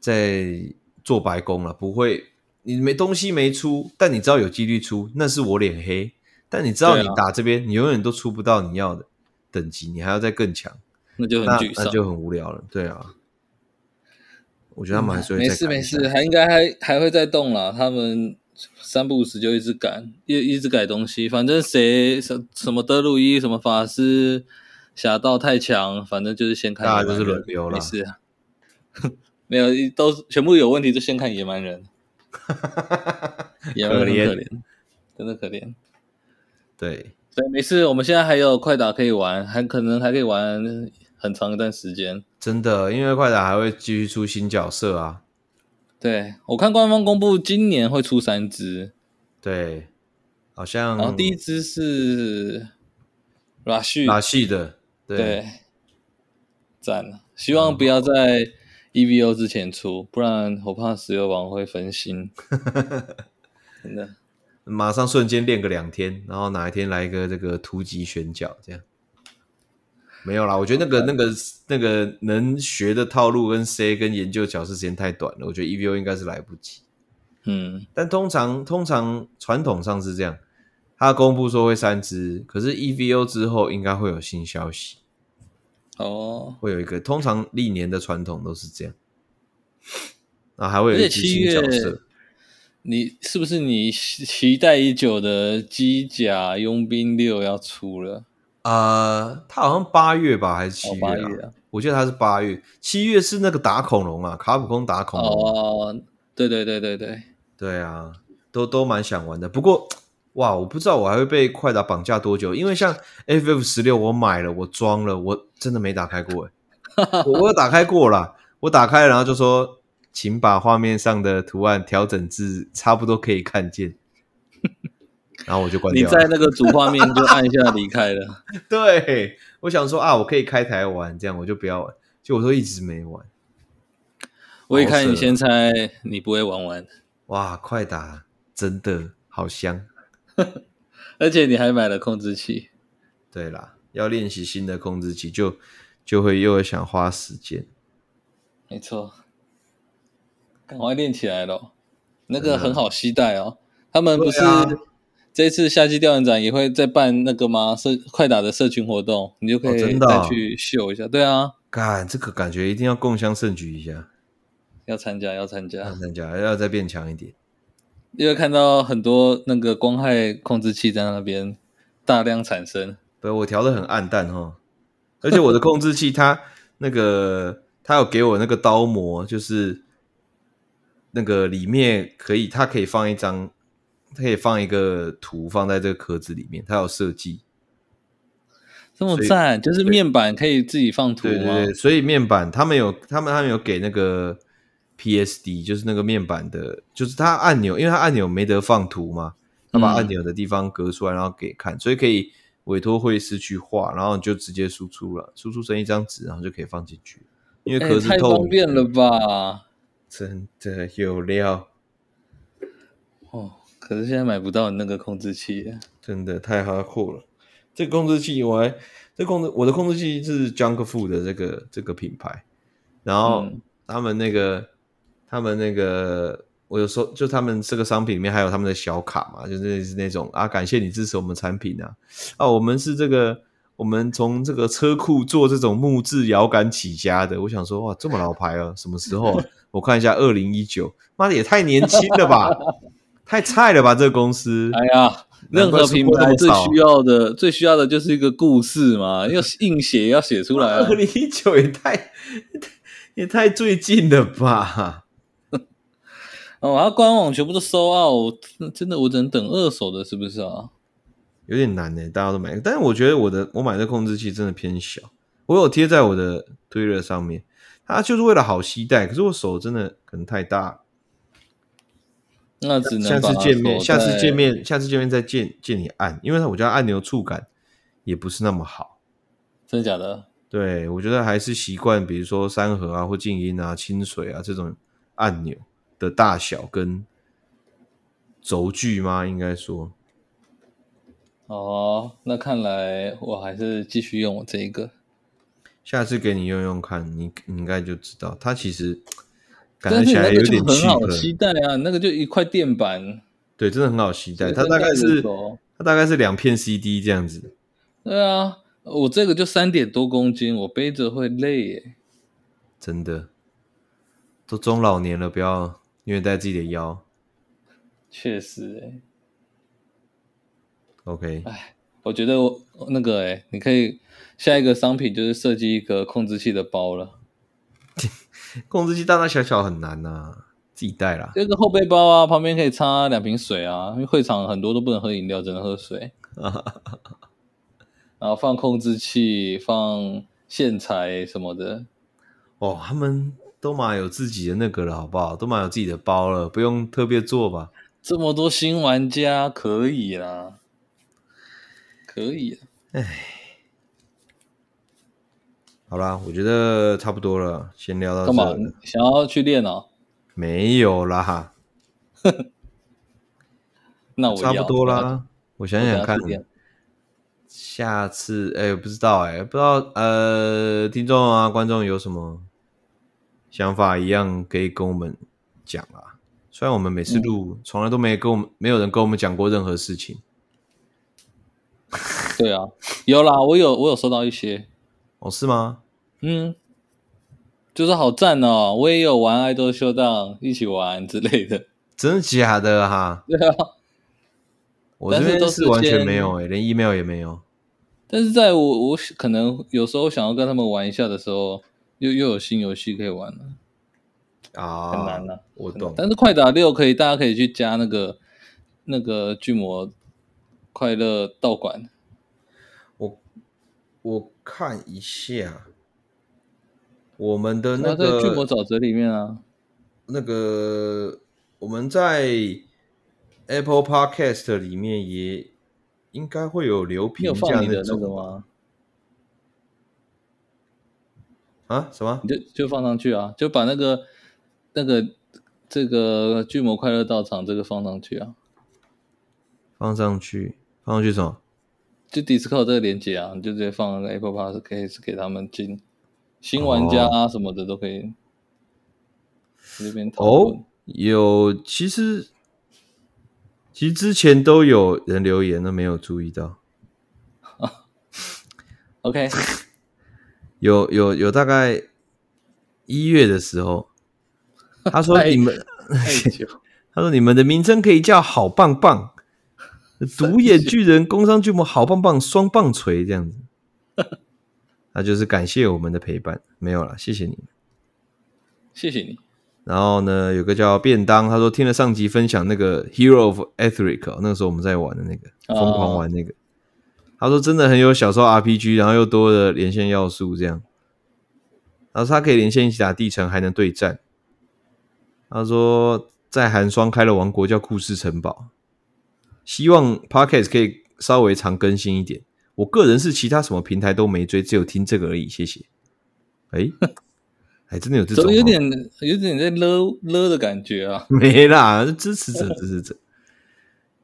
在做白工了。不会，你没东西没出，但你知道有几率出，那是我脸黑。但你知道你打这边，你永远都出不到你要的等级，你还要再更强，那就很沮丧，那就很无聊了。对啊。我觉得他们还是会没事没事，还应该还还会再动了。他们三不五时就一直改，一一直改东西。反正谁什什么德鲁伊，什么法师、侠盗太强，反正就是先看。大家就是轮流了。没事，没有都全部有问题就先看野蛮人。野蛮人可怜，真的可怜。对，所以没事，我们现在还有快打可以玩，还可能还可以玩。很长一段时间，真的，因为快打还会继续出新角色啊。对，我看官方公布，今年会出三只。对，好像。然后第一只是拉旭，拉旭的，对，赞了。希望不要在 EVO 之前出，不然我怕石油王会分心。真的，马上瞬间练个两天，然后哪一天来一个这个突击选角，这样。没有啦，我觉得那个、那个、那个能学的套路跟 C 跟研究角色时间太短了，我觉得 EVO 应该是来不及。嗯，但通常通常传统上是这样，他公布说会三只，可是 EVO 之后应该会有新消息。哦，会有一个，通常历年的传统都是这样。然后还会有一只新角色，你是不是你期待已久的机甲佣兵六要出了？呃，他好像八月吧，还是七月啊？哦、月啊，我记得他是八月，七月是那个打恐龙啊，卡普空打恐龙。哦，对对对对对，对啊，都都蛮想玩的。不过，哇，我不知道我还会被快打绑架多久，因为像 FF 十六，我买了，我装了，我真的没打开过诶我我有打开过啦，我打开然后就说，请把画面上的图案调整至差不多可以看见。然后我就关掉了。你在那个主画面就按下离开了。对，我想说啊，我可以开台玩，这样我就不要玩。就我说一直没玩。我一看你先猜，你不会玩完。哇，快打真的好香，而且你还买了控制器。对啦，要练习新的控制器，就就会又想花时间。没错，赶快练起来咯。那个很好期待哦。他们不是。这次夏季调研展也会再办那个吗？社快打的社群活动，你就可以再去秀一下。哦哦、对啊，干这个感觉一定要共襄盛举一下，要参加，要参加，要参加，要再变强一点。因为看到很多那个光害控制器在那边大量产生，对，我调的很暗淡哈，而且我的控制器它那个 它有给我那个刀模，就是那个里面可以，它可以放一张。它可以放一个图放在这个壳子里面，它有设计，这么赞，就是面板可以自己放图吗？对对对，所以面板他们有，他们他们有给那个 PSD，就是那个面板的，就是它按钮，因为它按钮没得放图嘛，它把按钮的地方隔出来，然后给看，嗯、所以可以委托会师去画，然后你就直接输出了，输出成一张纸，然后就可以放进去，因为壳子透、欸、太方便了吧？真的有料哦。可是现在买不到你那个控制器，真的太哈酷了。这个控制器我还这控制我的控制器是 Junkfood 的这个这个品牌，然后他们那个、嗯、他们那个我有时候就他们这个商品里面还有他们的小卡嘛，就是那种啊，感谢你支持我们产品啊啊，我们是这个。我们从这个车库做这种木质摇杆起家的，我想说哇，这么老牌啊，什么时候啊？我看一下，二零一九，妈的也太年轻了吧，太菜了吧，这个公司。哎呀，任何品牌最需要的，最需要的就是一个故事嘛，要硬写要写出来啊。二零一九也太也太最近了吧？哦，它官网全部都收奥，真的我只能等二手的，是不是啊？有点难呢，大家都买，但是我觉得我的我买的控制器真的偏小，我有贴在我的推热上面，它就是为了好携带，可是我手真的可能太大，那只能下次见面，下次见面，下次见面再见见你按，因为我觉得按钮触感也不是那么好，真的假的？对，我觉得还是习惯，比如说三合啊或静音啊、清水啊这种按钮的大小跟轴距吗？应该说。哦，那看来我还是继续用我这一个。下次给你用用看，你你应该就知道，它其实感觉起来有点很好期待啊。那个就一块垫板，对，真的很好期待。它大概是它大概是两片 CD 这样子。对啊，我这个就三点多公斤，我背着会累耶。真的，都中老年了，不要虐待自己的腰。确实哎。OK，哎，我觉得我那个哎，你可以下一个商品就是设计一个控制器的包了。控制器大大小小很难呐、啊，自己带啦。这个后背包啊，旁边可以插两瓶水啊，因为会场很多都不能喝饮料，只能喝水。然后放控制器，放线材什么的。哦，他们都马有自己的那个了，好不好？都马有自己的包了，不用特别做吧？这么多新玩家可以啦。可以、啊，哎，好啦，我觉得差不多了，先聊到这。干嘛？想要去练哦？没有啦，那我差不多啦。我想想看，下次哎，不知道哎，不知道呃，听众啊，观众有什么想法，一样可以跟我们讲啊。虽然我们每次录，嗯、从来都没跟我们没有人跟我们讲过任何事情。对啊，有啦，我有我有收到一些，哦，是吗？嗯，就是好赞哦，我也有玩爱豆秀档，一起玩之类的，真的假的哈？对啊，我这边都是完全没有诶，连 email 也没有。但是在我我可能有时候想要跟他们玩一下的时候，又又有新游戏可以玩了啊，很难啊，我懂。但是快打六可以，大家可以去加那个那个巨魔。快乐道馆，我我看一下，我们的那个巨魔沼泽里面啊，那个我们在 Apple Podcast 里面也应该会有留评价的那个吗？啊？什么？你就就放上去啊，就把那个那个这个巨魔快乐道场这个放上去啊，放上去。放上去什么？就 Discord 这个连接啊，你就直接放那个 Apple Podcast 给他们进，新玩家啊什么的都可以。这边哦，有，其实其实之前都有人留言都没有注意到。OK，有有有，大概一月的时候，他说你们，他说你们的名称可以叫好棒棒。独眼巨人、工商巨魔、好棒棒、双棒锤这样子，那就是感谢我们的陪伴。没有了，谢谢你，谢谢你。然后呢，有个叫便当，他说听了上集分享那个 Hero of Etheric，那个时候我们在玩的那个疯狂玩那个，他说真的很有小时候 RPG，然后又多了连线要素这样。他说他可以连线一起打地城，还能对战。他说在寒霜开了王国叫故事城堡。希望 Podcast 可以稍微常更新一点。我个人是其他什么平台都没追，只有听这个而已。谢谢。哎，还真的有这种，有点有点在勒勒的感觉啊。没啦，支持者支持者。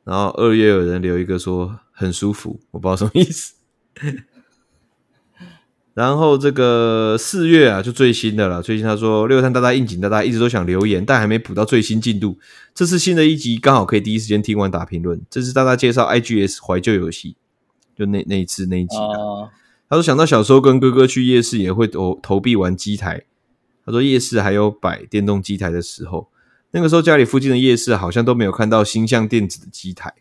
然后二月有人留一个说很舒服，我不知道什么意思。然后这个四月啊，就最新的了。最近他说六三大大应景大大一直都想留言，但还没补到最新进度。这次新的一集刚好可以第一时间听完打评论。这次大大介绍 IGS 怀旧游戏，就那那一次那一集啊。Uh... 他说想到小时候跟哥哥去夜市也会投投币玩机台。他说夜市还有摆电动机台的时候，那个时候家里附近的夜市好像都没有看到星象电子的机台。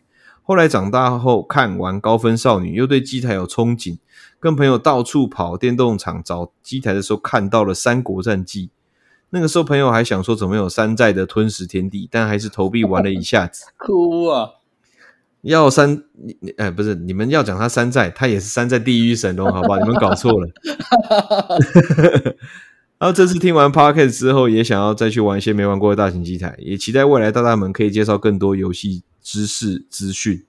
后来长大后看完高分少女，又对机台有憧憬。跟朋友到处跑电动场找机台的时候，看到了《三国战记》。那个时候朋友还想说怎么有山寨的《吞食天地》，但还是投币玩了一下子。哭啊！要山，哎，不是你们要讲他山寨，他也是山寨地狱神龙，好不好？你们搞错了。然后这次听完 Podcast 之后，也想要再去玩一些没玩过的大型机台，也期待未来大大们可以介绍更多游戏知识资讯。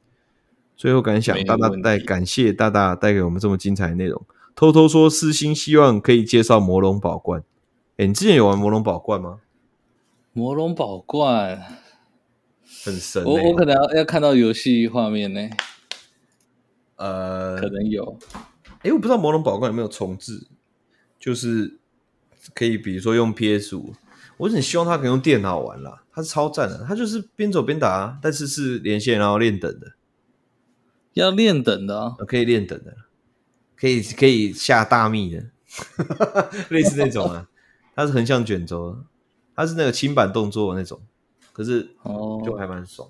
最后感想，大大带感谢大大带给我们这么精彩的内容。偷偷说，私心希望可以介绍魔龙宝冠。哎，你之前有玩魔龙宝冠吗？魔龙宝冠很神、欸，我我可能要要看到游戏画面呢。呃，可能有。哎，我不知道魔龙宝冠有没有重置，就是可以，比如说用 PS 五，我很希望他可以用电脑玩啦。他是超赞的，他就是边走边打，但是是连线然后练等的。要练等的啊，可以练等的，可以可以下大密的，类似那种啊。它是横向卷轴，它是那个轻板动作的那种，可是哦，就还蛮爽。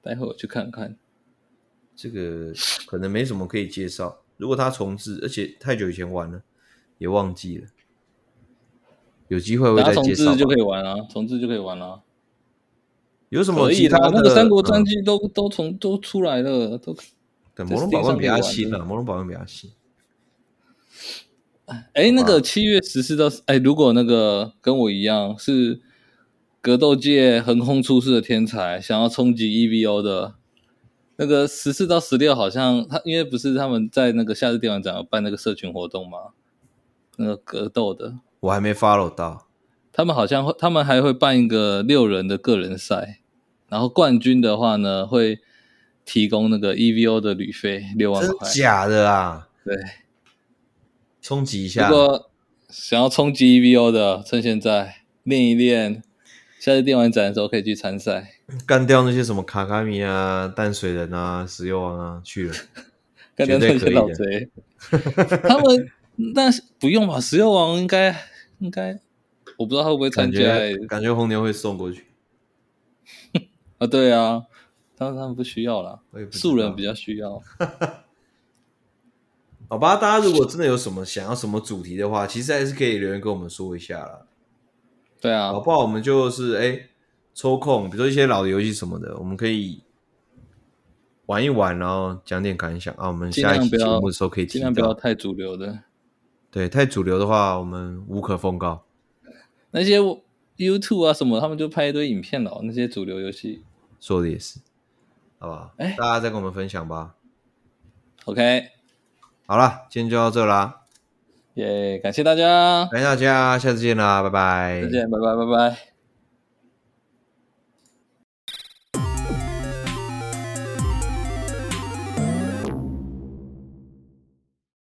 待会我去看看，这个可能没什么可以介绍。如果他重置，而且太久以前玩了，也忘记了。有机会会再介绍，重置就可以玩啊，重置就可以玩啊。有什么其他的？那个三国战记都、嗯、都从都出来了，都。对，魔龙宝冠比较新了，魔龙宝冠比较新。哎，那个七月十四到哎，如果那个跟我一样是格斗界横空出世的天才，想要冲击 EVO 的，那个十四到十六好像他因为不是他们在那个夏日电玩展有办那个社群活动吗？那个格斗的，我还没 follow 到。他们好像会，他们还会办一个六人的个人赛，然后冠军的话呢，会提供那个 EVO 的旅费六万块。真假的啊？对，冲击一下。如果想要冲击 EVO 的，趁现在练一练，下次电玩展的时候可以去参赛，干掉那些什么卡卡米啊、淡水人啊、石油王啊去了，干掉那些老贼。他们但是不用吧？石油王应该应该。我不知道他会不会参加，欸，感觉红牛会送过去 啊？对啊，但是他们不需要啦，素人比较需要。好吧，大家如果真的有什么想要什么主题的话，其实还是可以留言跟我们说一下啦。对啊，好不好？我们就是哎抽空，比如说一些老的游戏什么的，我们可以玩一玩，然后讲点感想啊。我们下一期节目的时候可以尽量不要太主流的。对，太主流的话，我们无可奉告。那些 YouTube 啊什么，他们就拍一堆影片了。那些主流游戏说的也是，好不好？哎，大家再跟我们分享吧。OK，好了，今天就到这啦。耶，感谢大家，感谢大家，下次见啦，拜拜。再见，拜拜，拜拜。